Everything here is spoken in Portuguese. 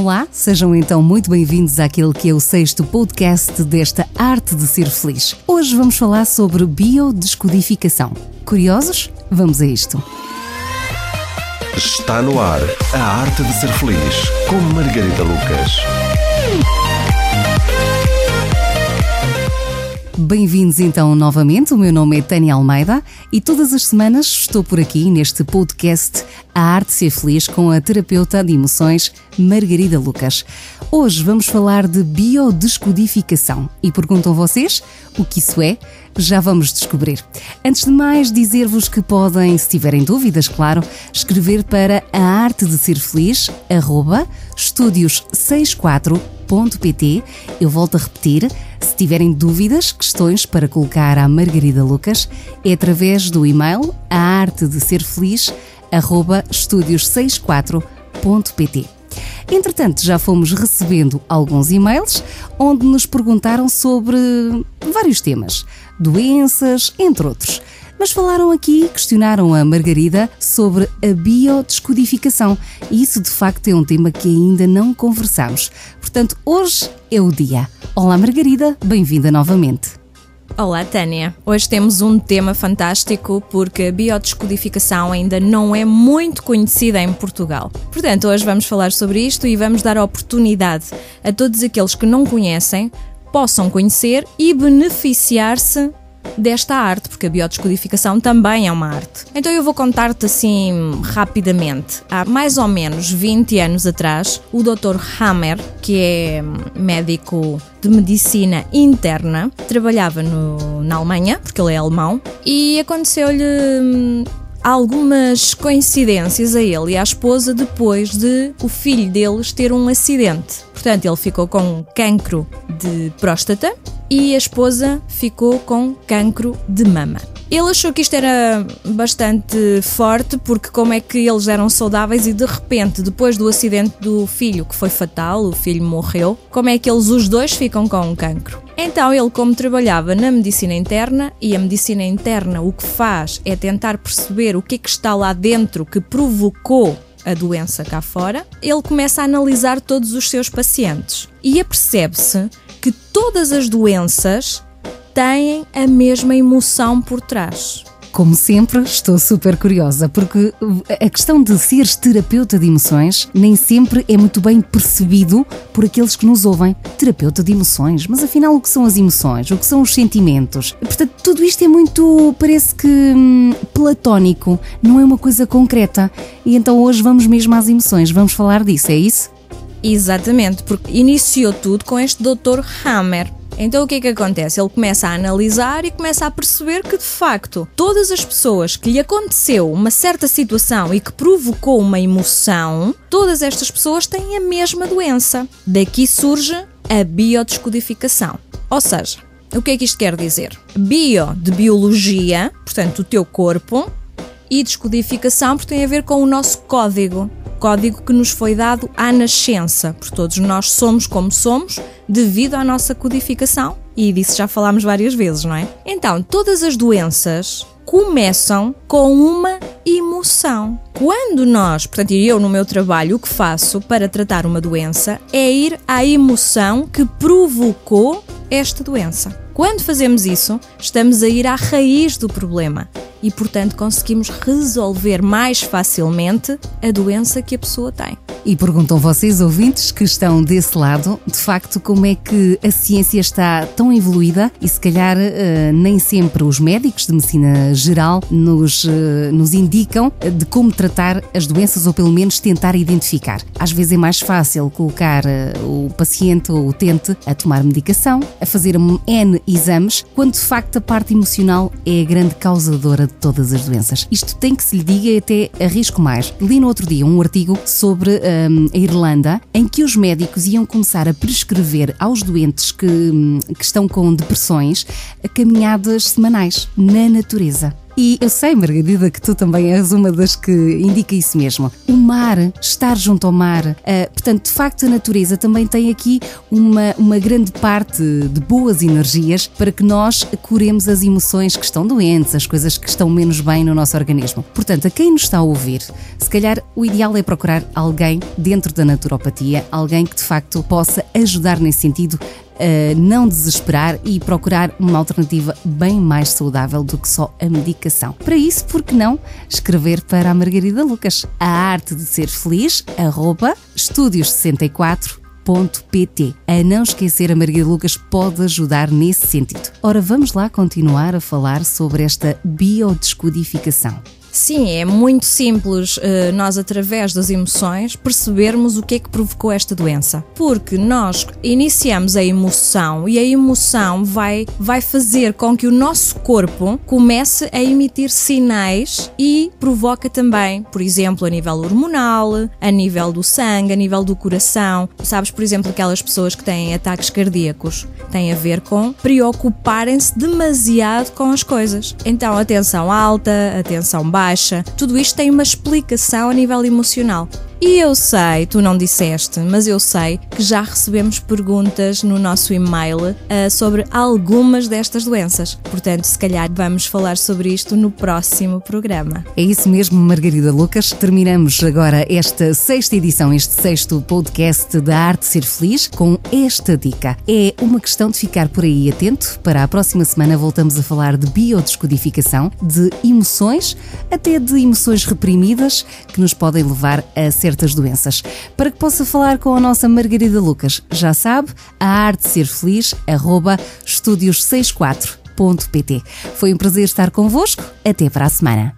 Olá, sejam então muito bem-vindos àquele que é o sexto podcast desta Arte de Ser Feliz. Hoje vamos falar sobre biodescodificação. Curiosos? Vamos a isto. Está no ar a Arte de Ser Feliz com Margarida Lucas. Bem-vindos então novamente. O meu nome é Tânia Almeida e todas as semanas estou por aqui neste podcast A Arte de Ser Feliz com a terapeuta de emoções Margarida Lucas. Hoje vamos falar de biodescodificação e perguntam vocês o que isso é? Já vamos descobrir. Antes de mais, dizer-vos que podem, se tiverem dúvidas, claro, escrever para a arte de ser feliz, arroba, estúdios64.pt. Eu volto a repetir, se tiverem dúvidas, questões para colocar à Margarida Lucas, é através do e-mail a arte de ser feliz, arroba, estúdios64.pt. Entretanto, já fomos recebendo alguns e-mails onde nos perguntaram sobre vários temas, doenças, entre outros. Mas falaram aqui, questionaram a Margarida sobre a biodescodificação. E isso de facto é um tema que ainda não conversamos. Portanto, hoje é o dia. Olá, Margarida, bem-vinda novamente. Olá, Tânia. Hoje temos um tema fantástico porque a biodescodificação ainda não é muito conhecida em Portugal. Portanto, hoje vamos falar sobre isto e vamos dar oportunidade a todos aqueles que não conhecem possam conhecer e beneficiar-se desta arte, porque a biodescodificação também é uma arte. Então eu vou contar-te assim rapidamente. Há mais ou menos 20 anos atrás, o Dr. Hammer, que é médico de medicina interna, trabalhava no, na Alemanha, porque ele é alemão, e aconteceu-lhe hum, algumas coincidências a ele e à esposa depois de o filho deles ter um acidente. Portanto, ele ficou com cancro de próstata e a esposa ficou com cancro de mama. Ele achou que isto era bastante forte porque como é que eles eram saudáveis e de repente, depois do acidente do filho que foi fatal, o filho morreu, como é que eles os dois ficam com um cancro? Então ele, como trabalhava na medicina interna, e a medicina interna o que faz é tentar perceber o que é que está lá dentro que provocou a doença cá fora, ele começa a analisar todos os seus pacientes e apercebe-se que todas as doenças têm a mesma emoção por trás. Como sempre, estou super curiosa, porque a questão de seres terapeuta de emoções nem sempre é muito bem percebido por aqueles que nos ouvem. Terapeuta de emoções, mas afinal o que são as emoções? O que são os sentimentos? Portanto, tudo isto é muito, parece que hum, platónico, não é uma coisa concreta. E então hoje vamos mesmo às emoções, vamos falar disso, é isso? Exatamente, porque iniciou tudo com este Dr. Hammer. Então o que é que acontece? Ele começa a analisar e começa a perceber que de facto todas as pessoas que lhe aconteceu uma certa situação e que provocou uma emoção, todas estas pessoas têm a mesma doença. Daqui surge a biodescodificação. Ou seja, o que é que isto quer dizer? Bio de biologia, portanto, o teu corpo, e descodificação porque tem a ver com o nosso código código que nos foi dado à nascença, por todos nós somos como somos devido à nossa codificação, e disso já falámos várias vezes, não é? Então, todas as doenças começam com uma emoção. Quando nós, portanto, eu no meu trabalho, o que faço para tratar uma doença é ir à emoção que provocou esta doença. Quando fazemos isso, estamos a ir à raiz do problema e, portanto, conseguimos resolver mais facilmente a doença que a pessoa tem. E perguntam vocês, ouvintes, que estão desse lado, de facto, como é que a ciência está tão evoluída e, se calhar, uh, nem sempre os médicos de medicina geral nos, uh, nos indicam de como tratar as doenças ou, pelo menos, tentar identificar. Às vezes é mais fácil colocar uh, o paciente ou o utente a tomar medicação, a fazer N exames, quando de facto a parte emocional é a grande causadora de todas as doenças. Isto tem que se lhe diga e até arrisco mais. Li no outro dia um artigo sobre um, a Irlanda em que os médicos iam começar a prescrever aos doentes que, hum, que estão com depressões caminhadas semanais na natureza. E eu sei, Margarida, que tu também és uma das que indica isso mesmo. O mar, estar junto ao mar, uh, portanto, de facto, a natureza também tem aqui uma, uma grande parte de boas energias para que nós curemos as emoções que estão doentes, as coisas que estão menos bem no nosso organismo. Portanto, a quem nos está a ouvir, se calhar o ideal é procurar alguém dentro da naturopatia, alguém que de facto possa ajudar nesse sentido não desesperar e procurar uma alternativa bem mais saudável do que só a medicação. Para isso, por que não escrever para a Margarida Lucas? A arte de ser feliz, arroba, estúdios64 pt. A não esquecer, a Maria Lucas pode ajudar nesse sentido. Ora, vamos lá continuar a falar sobre esta biodescodificação. Sim, é muito simples uh, nós, através das emoções, percebermos o que é que provocou esta doença. Porque nós iniciamos a emoção e a emoção vai, vai fazer com que o nosso corpo comece a emitir sinais e provoca também, por exemplo, a nível hormonal, a nível do sangue, a nível do coração. Sabes, por exemplo, aquelas pessoas que têm ataques cardíacos têm a ver com preocuparem-se demasiado com as coisas. Então, atenção alta, atenção baixa baixa. Tudo isto tem uma explicação a nível emocional. E eu sei, tu não disseste, mas eu sei que já recebemos perguntas no nosso e-mail uh, sobre algumas destas doenças. Portanto, se calhar vamos falar sobre isto no próximo programa. É isso mesmo, Margarida Lucas. Terminamos agora esta sexta edição, este sexto podcast da Arte Ser Feliz, com esta dica. É uma questão de ficar por aí atento. Para a próxima semana voltamos a falar de biodescodificação, de emoções, até de emoções reprimidas que nos podem levar a ser certas doenças. Para que possa falar com a nossa Margarida Lucas, já sabe, a arte de ser feliz, arroba estúdios64.pt. Foi um prazer estar convosco. Até para a semana.